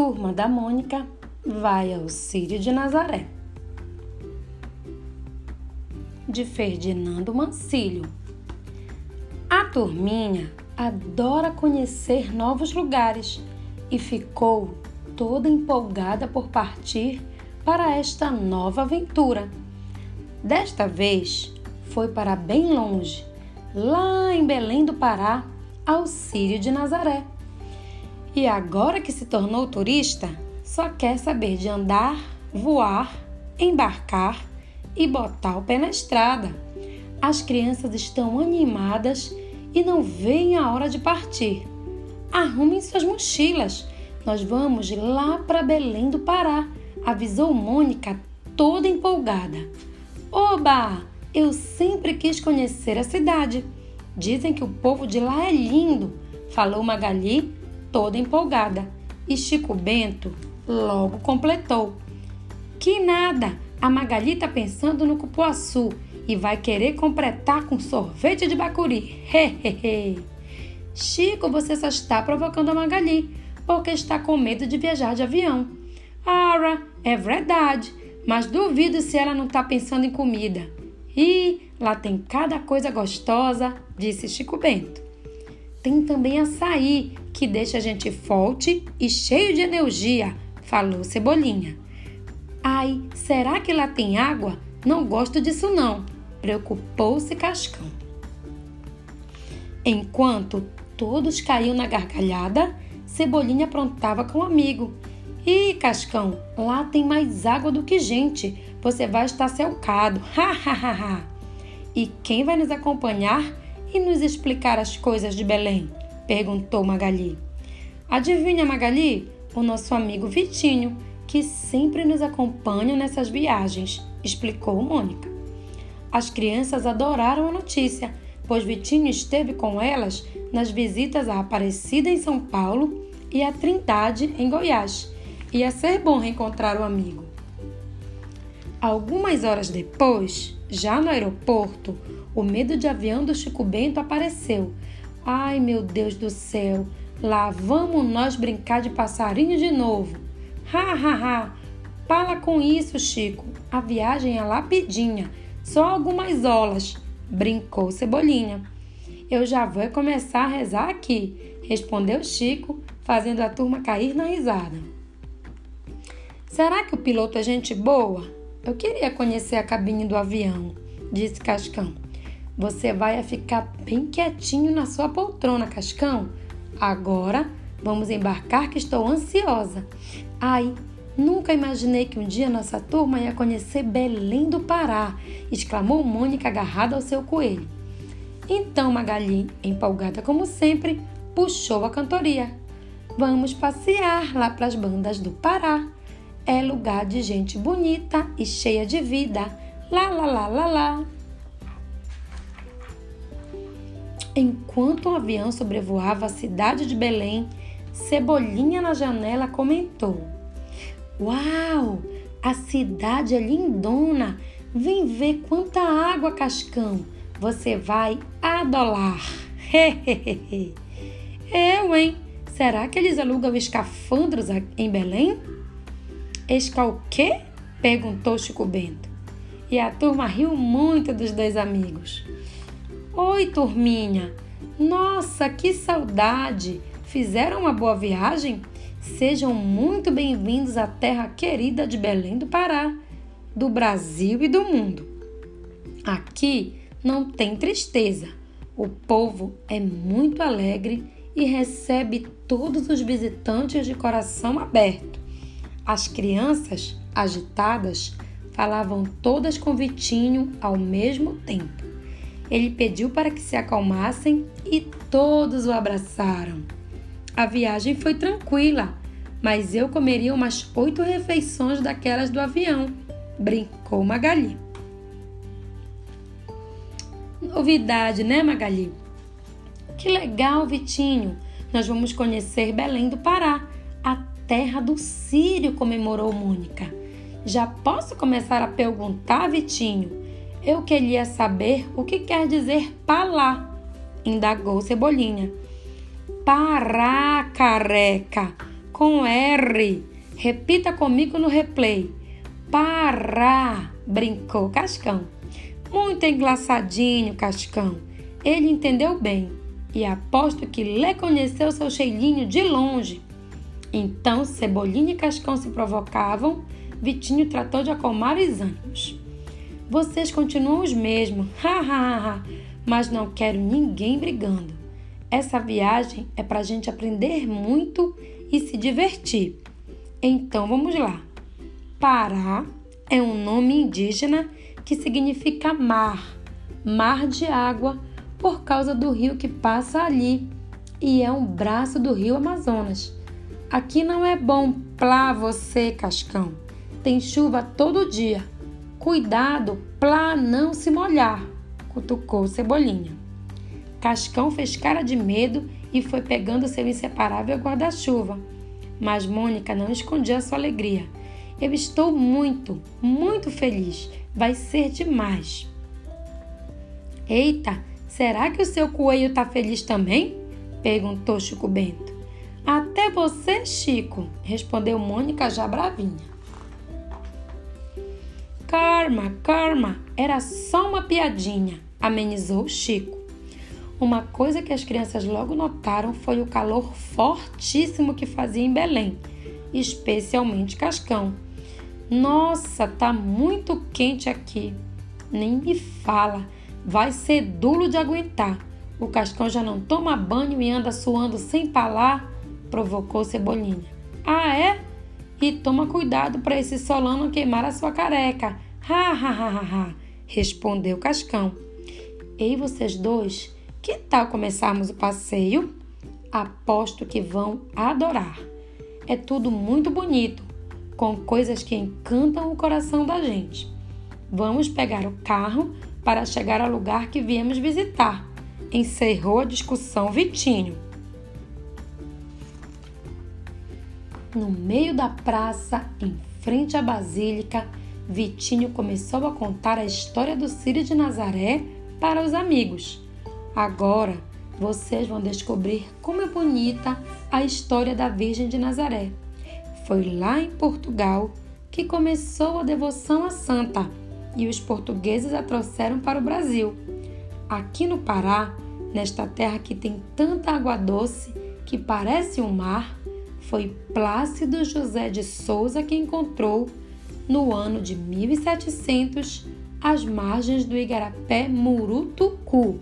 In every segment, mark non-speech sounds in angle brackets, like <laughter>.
turma da Mônica vai ao Círio de Nazaré. De Ferdinando Mancilho. A turminha adora conhecer novos lugares e ficou toda empolgada por partir para esta nova aventura. Desta vez foi para bem longe, lá em Belém do Pará, ao Círio de Nazaré. E agora que se tornou turista, só quer saber de andar, voar, embarcar e botar o pé na estrada. As crianças estão animadas e não veem a hora de partir. Arrumem suas mochilas. Nós vamos lá para Belém do Pará, avisou Mônica, toda empolgada. Oba! Eu sempre quis conhecer a cidade. Dizem que o povo de lá é lindo, falou Magali, toda empolgada. E Chico Bento logo completou. Que nada! A Magali tá pensando no cupuaçu e vai querer completar com sorvete de bacuri. <laughs> Hehehe! Chico, você só está provocando a Magali porque está com medo de viajar de avião. Ora, é verdade, mas duvido se ela não está pensando em comida. E lá tem cada coisa gostosa, disse Chico Bento. Tem também açaí, que deixa a gente forte e cheio de energia, falou Cebolinha. Ai, será que lá tem água? Não gosto disso não, preocupou-se Cascão. Enquanto todos caíam na gargalhada, Cebolinha aprontava com o um amigo. Ih, Cascão, lá tem mais água do que gente. Você vai estar cercado. <laughs> Ha, ha, ha, ha. E quem vai nos acompanhar e nos explicar as coisas de Belém? Perguntou Magali. Adivinha, Magali? O nosso amigo Vitinho, que sempre nos acompanha nessas viagens, explicou Mônica. As crianças adoraram a notícia, pois Vitinho esteve com elas nas visitas à Aparecida em São Paulo e à Trindade em Goiás. Ia ser bom reencontrar o amigo. Algumas horas depois, já no aeroporto, o medo de avião do Chico Bento apareceu. Ai, meu Deus do céu! Lá vamos nós brincar de passarinho de novo. Ha, ha, ha! Fala com isso, Chico. A viagem é lapidinha, só algumas olas, brincou Cebolinha. Eu já vou começar a rezar aqui, respondeu Chico, fazendo a turma cair na risada. Será que o piloto é gente boa? Eu queria conhecer a cabine do avião, disse Cascão. Você vai ficar bem quietinho na sua poltrona, Cascão. Agora vamos embarcar que estou ansiosa. Ai, nunca imaginei que um dia nossa turma ia conhecer Belém do Pará, exclamou Mônica agarrada ao seu coelho. Então Magali, empolgada como sempre, puxou a cantoria. Vamos passear lá para as bandas do Pará. É lugar de gente bonita e cheia de vida. Lá, lá, lá, lá, lá. Enquanto o avião sobrevoava a cidade de Belém, Cebolinha na janela comentou: Uau! A cidade é lindona! Vem ver quanta água, Cascão! Você vai adorar! <laughs> Eu, hein? Será que eles alugam escafandros em Belém? Esca o quê? perguntou Chico Bento. E a turma riu muito dos dois amigos. Oi, turminha! Nossa, que saudade! Fizeram uma boa viagem? Sejam muito bem-vindos à terra querida de Belém do Pará, do Brasil e do mundo. Aqui não tem tristeza. O povo é muito alegre e recebe todos os visitantes de coração aberto. As crianças, agitadas, falavam todas com Vitinho ao mesmo tempo. Ele pediu para que se acalmassem e todos o abraçaram. A viagem foi tranquila, mas eu comeria umas oito refeições daquelas do avião, brincou Magali. Novidade, né, Magali? Que legal, Vitinho! Nós vamos conhecer Belém do Pará, a terra do Sírio, comemorou Mônica. Já posso começar a perguntar, Vitinho? Eu queria saber o que quer dizer palá, indagou Cebolinha. Pará, careca, com R. Repita comigo no replay. Pará, brincou Cascão. Muito engraçadinho, Cascão. Ele entendeu bem e aposto que lhe conheceu seu cheirinho de longe. Então Cebolinha e Cascão se provocavam, Vitinho tratou de acalmar os ânimos. Vocês continuam os mesmos, <laughs> hahaha, mas não quero ninguém brigando. Essa viagem é para a gente aprender muito e se divertir. Então vamos lá. Pará é um nome indígena que significa mar, mar de água, por causa do rio que passa ali e é um braço do rio Amazonas. Aqui não é bom plá você, Cascão. Tem chuva todo dia. Cuidado plá não se molhar, cutucou Cebolinha. Cascão fez cara de medo e foi pegando seu inseparável guarda-chuva. Mas Mônica não escondia sua alegria. Eu estou muito, muito feliz. Vai ser demais. Eita, será que o seu coelho está feliz também? perguntou Chico Bento. Até você, Chico, respondeu Mônica já bravinha. Karma, karma, era só uma piadinha, amenizou Chico. Uma coisa que as crianças logo notaram foi o calor fortíssimo que fazia em Belém, especialmente Cascão. Nossa, tá muito quente aqui. Nem me fala, vai ser duro de aguentar. O Cascão já não toma banho e anda suando sem parar provocou Cebolinha. Ah, é? E toma cuidado para esse solão não queimar a sua careca. Ha, ha, ha, ha, ha, respondeu Cascão. Ei, vocês dois, que tal começarmos o passeio? Aposto que vão adorar. É tudo muito bonito, com coisas que encantam o coração da gente. Vamos pegar o carro para chegar ao lugar que viemos visitar. Encerrou a discussão Vitinho. No meio da praça, em frente à basílica, Vitinho começou a contar a história do Círio de Nazaré para os amigos. Agora vocês vão descobrir como é bonita a história da Virgem de Nazaré. Foi lá em Portugal que começou a devoção à santa e os portugueses a trouxeram para o Brasil. Aqui no Pará, nesta terra que tem tanta água doce que parece um mar, foi Plácido José de Souza que encontrou, no ano de 1700, às margens do Igarapé Murutucu,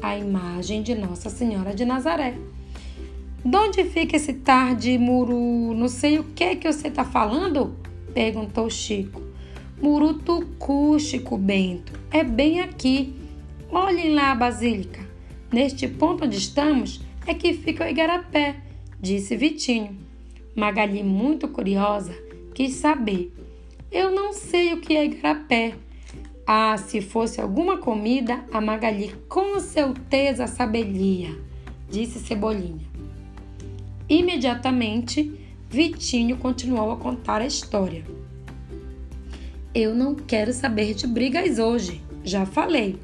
a imagem de Nossa Senhora de Nazaré. De onde fica esse tarde muru, não sei o que que você está falando? perguntou Chico. Murutucu, Chico Bento, é bem aqui. Olhem lá a basílica. Neste ponto onde estamos é que fica o Igarapé, disse Vitinho. Magali, muito curiosa, quis saber. Eu não sei o que é igarapé. Ah, se fosse alguma comida, a Magali com certeza saberia, disse Cebolinha. Imediatamente, Vitinho continuou a contar a história. Eu não quero saber de brigas hoje, já falei.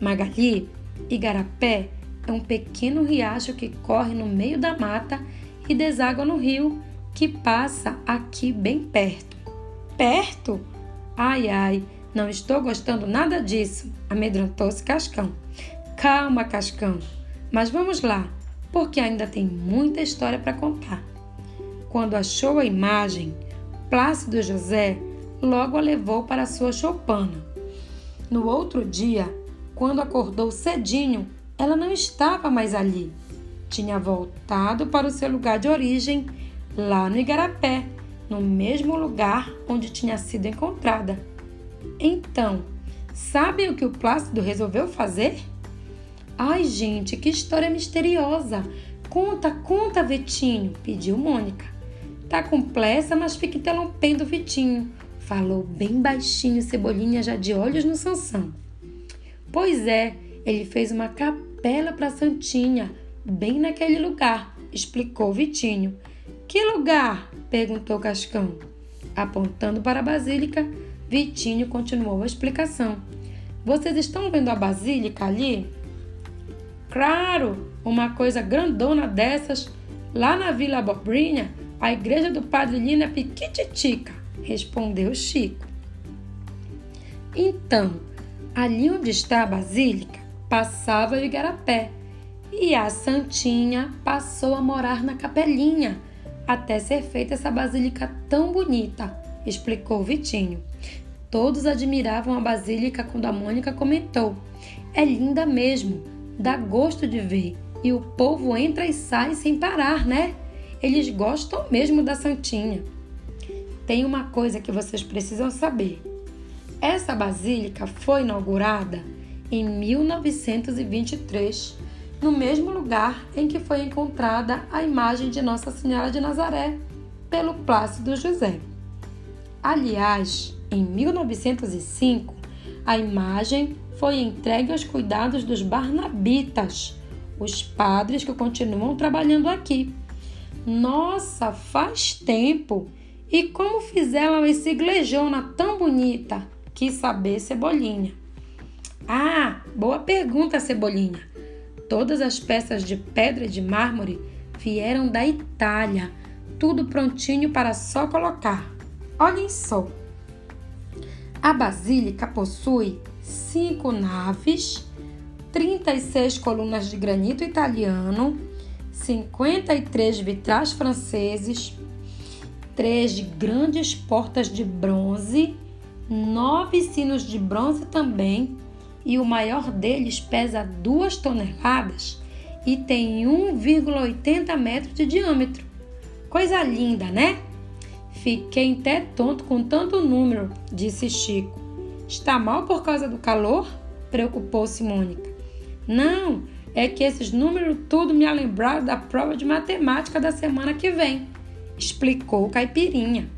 Magali, Igarapé é um pequeno riacho que corre no meio da mata e deságua no rio que passa aqui bem perto. Perto? Ai, ai, não estou gostando nada disso, amedrontou-se Cascão. Calma, Cascão, mas vamos lá, porque ainda tem muita história para contar. Quando achou a imagem, Plácido José logo a levou para sua choupana. No outro dia, quando acordou cedinho, ela não estava mais ali tinha voltado para o seu lugar de origem, lá no Igarapé, no mesmo lugar onde tinha sido encontrada. Então, sabem o que o Plácido resolveu fazer? Ai, gente, que história misteriosa! Conta, conta, Vitinho, pediu Mônica. Tá complexa, mas fica interrompendo Vitinho. Falou bem baixinho Cebolinha, já de olhos no Sansão. Pois é, ele fez uma capela para Santinha, bem naquele lugar, explicou Vitinho. Que lugar? perguntou Cascão. Apontando para a basílica, Vitinho continuou a explicação. Vocês estão vendo a basílica ali? Claro, uma coisa grandona dessas, lá na Vila Abobrinha, A igreja do Padre Lino é piquititica, respondeu Chico. Então, ali onde está a basílica, passava o igarapé e a Santinha passou a morar na capelinha até ser feita essa basílica tão bonita, explicou Vitinho. Todos admiravam a basílica quando a Mônica comentou: É linda mesmo, dá gosto de ver. E o povo entra e sai sem parar, né? Eles gostam mesmo da Santinha. Tem uma coisa que vocês precisam saber. Essa basílica foi inaugurada em 1923 no mesmo lugar em que foi encontrada a imagem de Nossa Senhora de Nazaré pelo Plácido José. Aliás, em 1905, a imagem foi entregue aos cuidados dos Barnabitas, os padres que continuam trabalhando aqui. Nossa, faz tempo! E como fizeram esse iglejona tão bonita? Quis saber, Cebolinha. Ah, boa pergunta, Cebolinha. Todas as peças de pedra e de mármore vieram da Itália, tudo prontinho para só colocar. Olhem só. A basílica possui cinco naves, 36 colunas de granito italiano, 53 vitrais franceses, três grandes portas de bronze, nove sinos de bronze também e o maior deles pesa 2 toneladas e tem 1,80 metros de diâmetro. Coisa linda, né? Fiquei até tonto com tanto número, disse Chico. Está mal por causa do calor? Preocupou-se Mônica. Não, é que esses números tudo me lembraram da prova de matemática da semana que vem, explicou Caipirinha.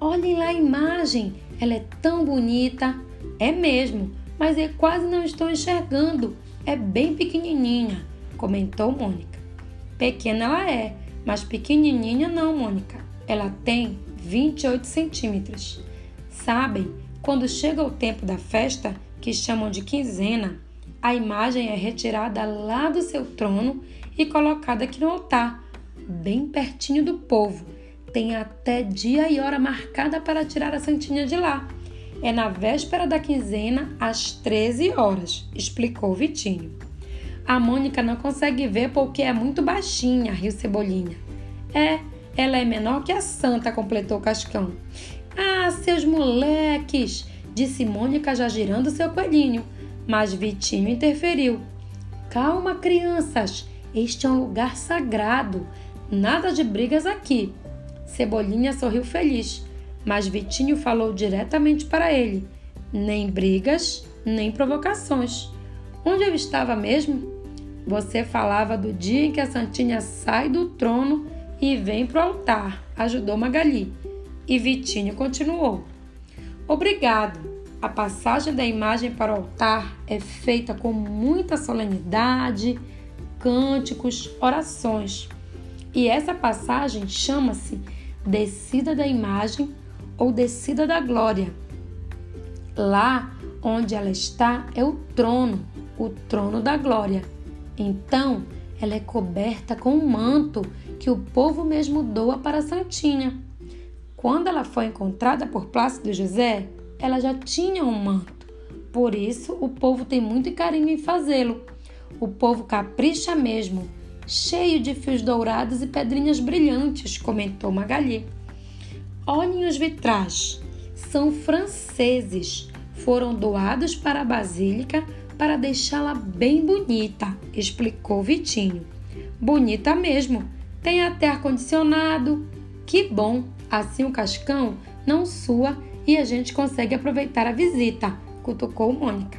Olhem lá a imagem, ela é tão bonita. É mesmo, mas eu quase não estou enxergando. É bem pequenininha, comentou Mônica. Pequena ela é, mas pequenininha não, Mônica. Ela tem 28 centímetros. Sabem, quando chega o tempo da festa, que chamam de quinzena, a imagem é retirada lá do seu trono e colocada aqui no altar, bem pertinho do povo. Tem até dia e hora marcada para tirar a santinha de lá é na véspera da quinzena, às 13 horas, explicou Vitinho. A Mônica não consegue ver porque é muito baixinha, riu Cebolinha. É, ela é menor que a Santa, completou Cascão. Ah, seus moleques, disse Mônica já girando seu coelhinho. Mas Vitinho interferiu. Calma, crianças, este é um lugar sagrado. Nada de brigas aqui. Cebolinha sorriu feliz mas Vitinho falou diretamente para ele: nem brigas, nem provocações. Onde eu estava mesmo? Você falava do dia em que a Santinha sai do trono e vem para o altar, ajudou Magali. E Vitinho continuou: Obrigado. A passagem da imagem para o altar é feita com muita solenidade, cânticos, orações. E essa passagem chama-se Descida da Imagem ou descida da glória. Lá onde ela está é o trono, o trono da glória. Então, ela é coberta com um manto que o povo mesmo doa para a Santinha. Quando ela foi encontrada por Plácido José, ela já tinha um manto. Por isso, o povo tem muito carinho em fazê-lo. O povo capricha mesmo, cheio de fios dourados e pedrinhas brilhantes, comentou Magali. Olhem os vitrais. São franceses. Foram doados para a Basílica para deixá-la bem bonita, explicou Vitinho. Bonita mesmo. Tem até ar-condicionado. Que bom! Assim o cascão não sua e a gente consegue aproveitar a visita, cutucou Mônica.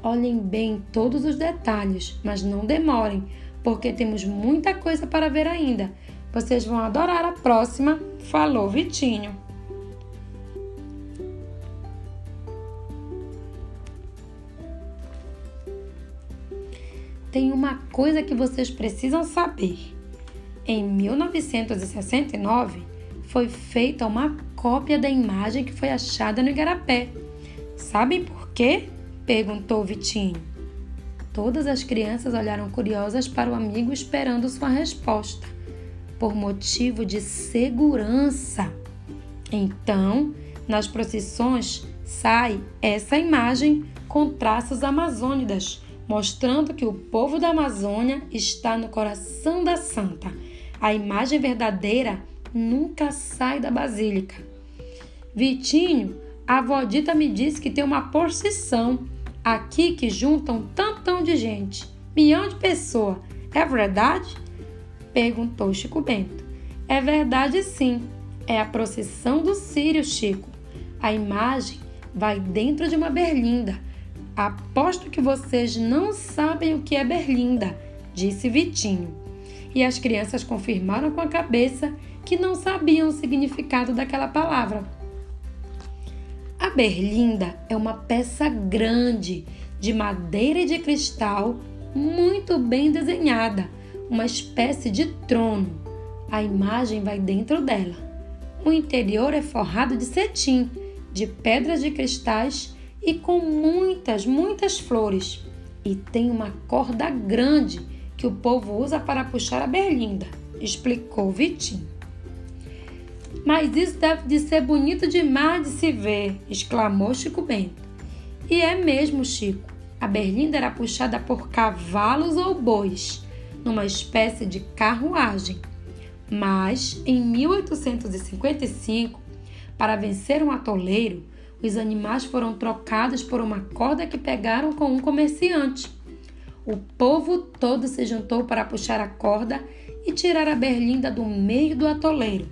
Olhem bem todos os detalhes, mas não demorem, porque temos muita coisa para ver ainda. Vocês vão adorar a próxima, falou Vitinho. Tem uma coisa que vocês precisam saber. Em 1969, foi feita uma cópia da imagem que foi achada no Igarapé. Sabem por quê? perguntou Vitinho. Todas as crianças olharam curiosas para o amigo esperando sua resposta. Por motivo de segurança. Então, nas procissões sai essa imagem com traços amazônidas, mostrando que o povo da Amazônia está no coração da santa. A imagem verdadeira nunca sai da basílica. Vitinho, a avó Dita me disse que tem uma procissão aqui que junta um tantão de gente, milhão de pessoas. É verdade? Perguntou Chico Bento. É verdade sim. É a procissão do Sírio, Chico. A imagem vai dentro de uma berlinda. Aposto que vocês não sabem o que é berlinda, disse Vitinho. E as crianças confirmaram com a cabeça que não sabiam o significado daquela palavra. A berlinda é uma peça grande de madeira e de cristal muito bem desenhada, uma espécie de trono. A imagem vai dentro dela. O interior é forrado de cetim, de pedras de cristais e com muitas, muitas flores. E tem uma corda grande que o povo usa para puxar a berlinda, explicou Vitinho. Mas isso deve de ser bonito demais de se ver, exclamou Chico Bento. E é mesmo, Chico. A berlinda era puxada por cavalos ou bois, numa espécie de carruagem. Mas, em 1855, para vencer um atoleiro, os animais foram trocados por uma corda que pegaram com um comerciante. O povo todo se juntou para puxar a corda e tirar a berlinda do meio do atoleiro.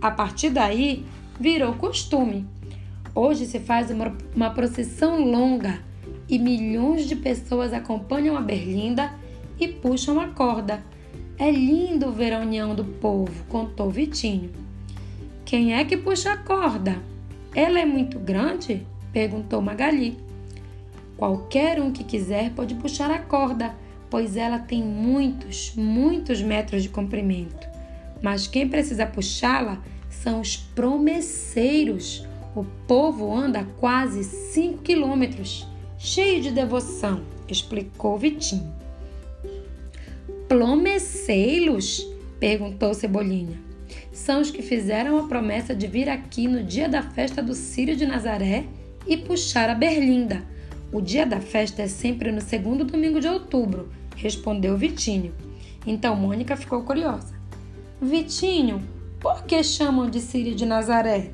A partir daí, virou costume. Hoje se faz uma, uma procissão longa e milhões de pessoas acompanham a berlinda e puxam a corda. É lindo ver a união do povo, contou Vitinho. Quem é que puxa a corda? Ela é muito grande? perguntou Magali. Qualquer um que quiser pode puxar a corda, pois ela tem muitos, muitos metros de comprimento. Mas quem precisa puxá-la são os promesseiros. O povo anda quase 5 quilômetros, cheio de devoção, explicou Vitinho. Promesseiros? perguntou Cebolinha. São os que fizeram a promessa de vir aqui no dia da festa do Círio de Nazaré e puxar a berlinda. O dia da festa é sempre no segundo domingo de outubro, respondeu Vitinho. Então Mônica ficou curiosa. Vitinho, por que chamam de Sírio de Nazaré?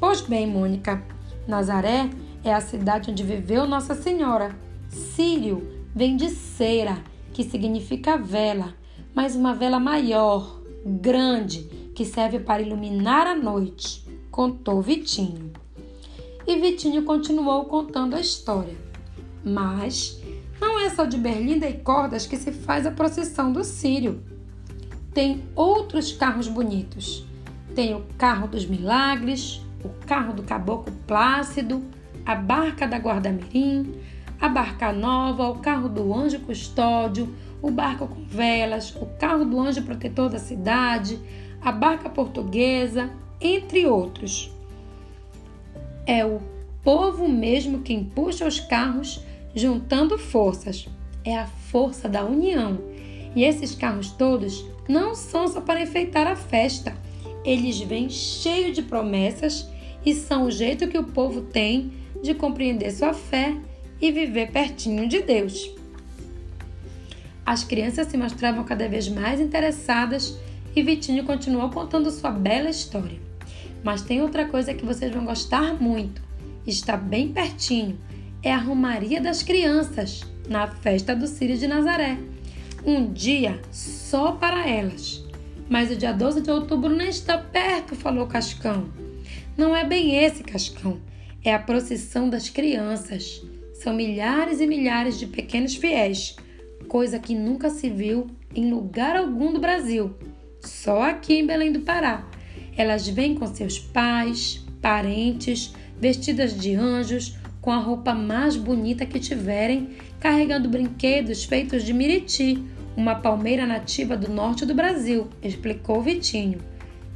Pois bem, Mônica, Nazaré é a cidade onde viveu Nossa Senhora. Sírio vem de cera, que significa vela, mas uma vela maior, grande, que serve para iluminar a noite, contou Vitinho. E Vitinho continuou contando a história. Mas não é só de berlinda e cordas que se faz a procissão do Sírio tem outros carros bonitos. Tem o carro dos milagres, o carro do caboclo Plácido, a barca da Guarda-Mirim, a barca nova, o carro do anjo custódio, o barco com velas, o carro do anjo protetor da cidade, a barca portuguesa, entre outros. É o povo mesmo quem puxa os carros juntando forças. É a força da união. E esses carros todos não são só para enfeitar a festa. Eles vêm cheios de promessas e são o jeito que o povo tem de compreender sua fé e viver pertinho de Deus. As crianças se mostravam cada vez mais interessadas e Vitinho continuou contando sua bela história. Mas tem outra coisa que vocês vão gostar muito. Está bem pertinho. É a Romaria das Crianças, na festa do Círio de Nazaré um dia só para elas. Mas o dia 12 de outubro nem está perto, falou Cascão. Não é bem esse, Cascão. É a procissão das crianças. São milhares e milhares de pequenos fiéis, coisa que nunca se viu em lugar algum do Brasil, só aqui em Belém do Pará. Elas vêm com seus pais, parentes, vestidas de anjos, com a roupa mais bonita que tiverem, carregando brinquedos feitos de miriti, uma palmeira nativa do norte do Brasil, explicou Vitinho.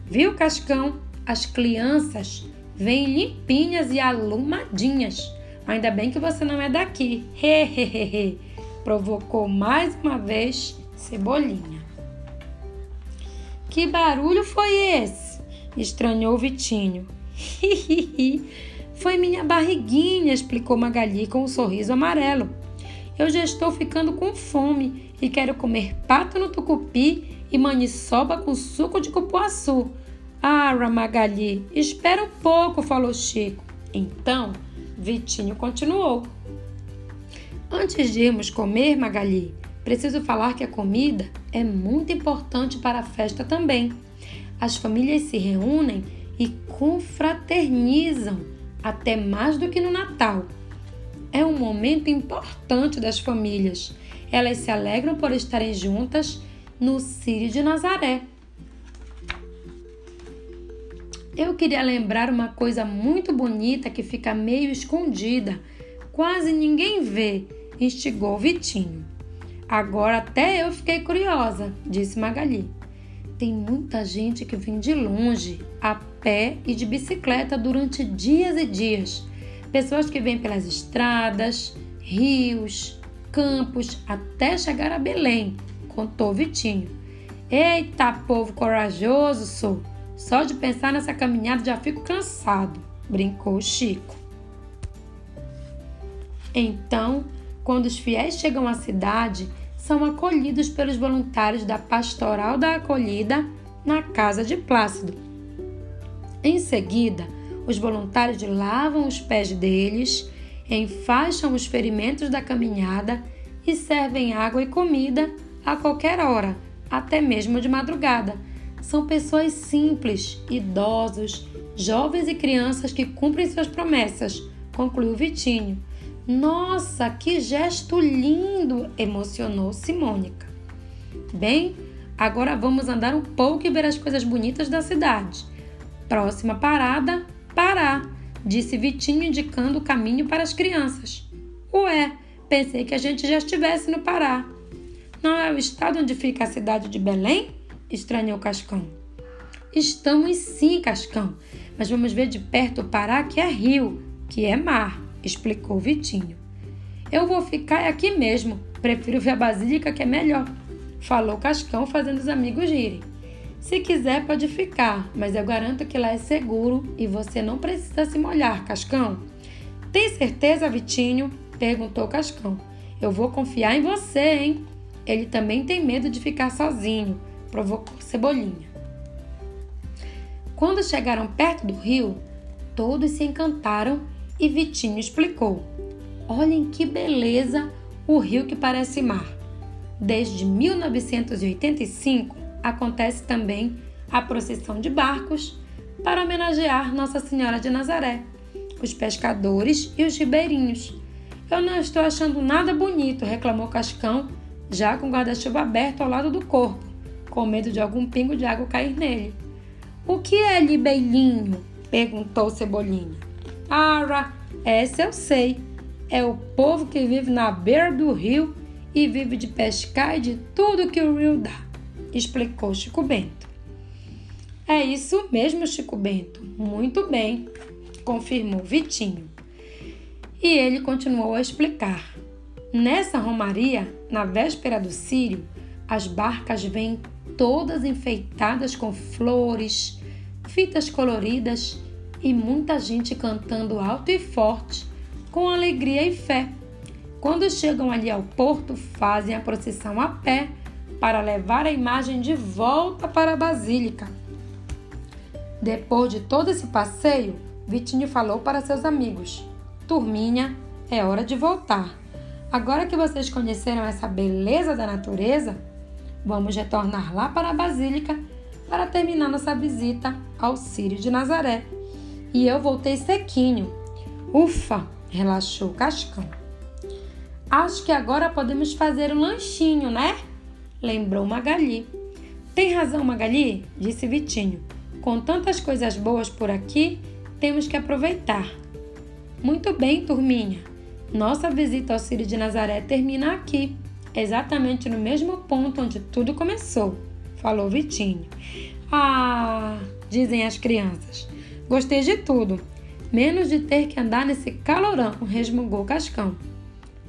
Viu, Cascão? As crianças vêm limpinhas e alumadinhas. Ainda bem que você não é daqui. Hehehe. Provocou mais uma vez Cebolinha. Que barulho foi esse? estranhou Vitinho. foi minha barriguinha, explicou Magali com um sorriso amarelo. Eu já estou ficando com fome e quero comer pato no tucupi e maniçoba com suco de cupuaçu. Ah, Magali, espera um pouco, falou Chico. Então, Vitinho continuou. Antes de irmos comer, Magali, preciso falar que a comida é muito importante para a festa também. As famílias se reúnem e confraternizam, até mais do que no Natal. É um momento importante das famílias. Elas se alegram por estarem juntas no Círio de Nazaré. Eu queria lembrar uma coisa muito bonita que fica meio escondida, quase ninguém vê instigou Vitinho. Agora até eu fiquei curiosa, disse Magali. Tem muita gente que vem de longe, a pé e de bicicleta durante dias e dias. Pessoas que vêm pelas estradas, rios, campos, até chegar a Belém, contou Vitinho. Eita, povo corajoso sou! Só de pensar nessa caminhada já fico cansado, brincou Chico. Então quando os fiéis chegam à cidade, são acolhidos pelos voluntários da Pastoral da Acolhida na casa de Plácido. Em seguida, os voluntários lavam os pés deles, enfaixam os ferimentos da caminhada e servem água e comida a qualquer hora, até mesmo de madrugada. São pessoas simples, idosos, jovens e crianças que cumprem suas promessas, concluiu Vitinho nossa, que gesto lindo! emocionou-se Mônica. Bem, agora vamos andar um pouco e ver as coisas bonitas da cidade. Próxima parada, Pará, disse Vitinho, indicando o caminho para as crianças. Ué, pensei que a gente já estivesse no Pará. Não é o estado onde fica a cidade de Belém? Estranhou Cascão. Estamos sim, Cascão, mas vamos ver de perto o Pará, que é rio, que é mar explicou Vitinho. Eu vou ficar aqui mesmo, prefiro ver a Basílica que é melhor, falou Cascão, fazendo os amigos rirem. Se quiser, pode ficar, mas eu garanto que lá é seguro e você não precisa se molhar, Cascão. Tem certeza, Vitinho? perguntou Cascão. Eu vou confiar em você, hein? Ele também tem medo de ficar sozinho, provocou Cebolinha. Quando chegaram perto do rio, todos se encantaram e Vitinho explicou: Olhem que beleza o rio que parece mar. Desde 1985 acontece também a procissão de barcos para homenagear Nossa Senhora de Nazaré, os pescadores e os ribeirinhos. Eu não estou achando nada bonito, reclamou Cascão, já com o guarda-chuva aberto ao lado do corpo, com medo de algum pingo de água cair nele. O que é libeirinho? perguntou Cebolinha. Ara, essa eu sei. É o povo que vive na beira do rio e vive de pescar e de tudo que o rio dá, explicou Chico Bento. É isso mesmo, Chico Bento. Muito bem, confirmou Vitinho. E ele continuou a explicar. Nessa romaria, na véspera do Sírio, as barcas vêm todas enfeitadas com flores, fitas coloridas e muita gente cantando alto e forte, com alegria e fé. Quando chegam ali ao porto, fazem a procissão a pé para levar a imagem de volta para a basílica. Depois de todo esse passeio, Vitinho falou para seus amigos: Turminha, é hora de voltar. Agora que vocês conheceram essa beleza da natureza, vamos retornar lá para a Basílica para terminar nossa visita ao Círio de Nazaré e eu voltei sequinho. Ufa, relaxou Cascão. Acho que agora podemos fazer um lanchinho, né? Lembrou Magali. Tem razão, Magali, disse Vitinho. Com tantas coisas boas por aqui, temos que aproveitar. Muito bem, turminha. Nossa visita ao Círio de Nazaré termina aqui, exatamente no mesmo ponto onde tudo começou, falou Vitinho. Ah, dizem as crianças. Gostei de tudo, menos de ter que andar nesse calorão, resmungou Cascão.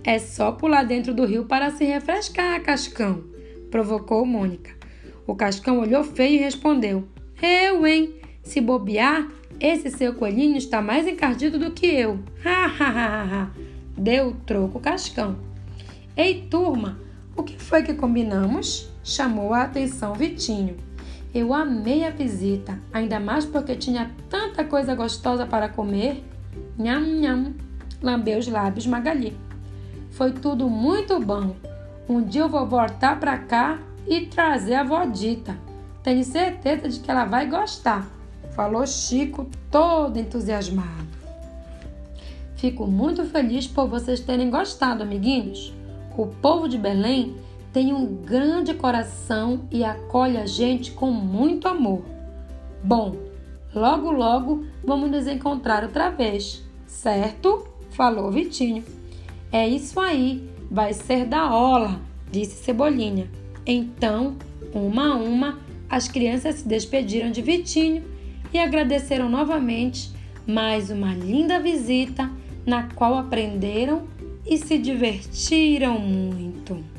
É só pular dentro do rio para se refrescar, Cascão, provocou Mônica. O Cascão olhou feio e respondeu: Eu, hein? Se bobear, esse seu coelhinho está mais encardido do que eu. Ha, ha, ha, ha. Deu o troco Cascão. Ei, turma, o que foi que combinamos? Chamou a atenção Vitinho. Eu amei a visita, ainda mais porque tinha tanta coisa gostosa para comer. Nham, nham, lambeu os lábios Magali. Foi tudo muito bom. Um dia eu vou voltar para cá e trazer a Vodita. Tenho certeza de que ela vai gostar, falou Chico, todo entusiasmado. Fico muito feliz por vocês terem gostado, amiguinhos. O povo de Belém tem um grande coração e acolhe a gente com muito amor. Bom, logo logo vamos nos encontrar outra vez, certo? Falou Vitinho. É isso aí, vai ser da ola, disse Cebolinha. Então, uma a uma, as crianças se despediram de Vitinho e agradeceram novamente mais uma linda visita na qual aprenderam e se divertiram muito.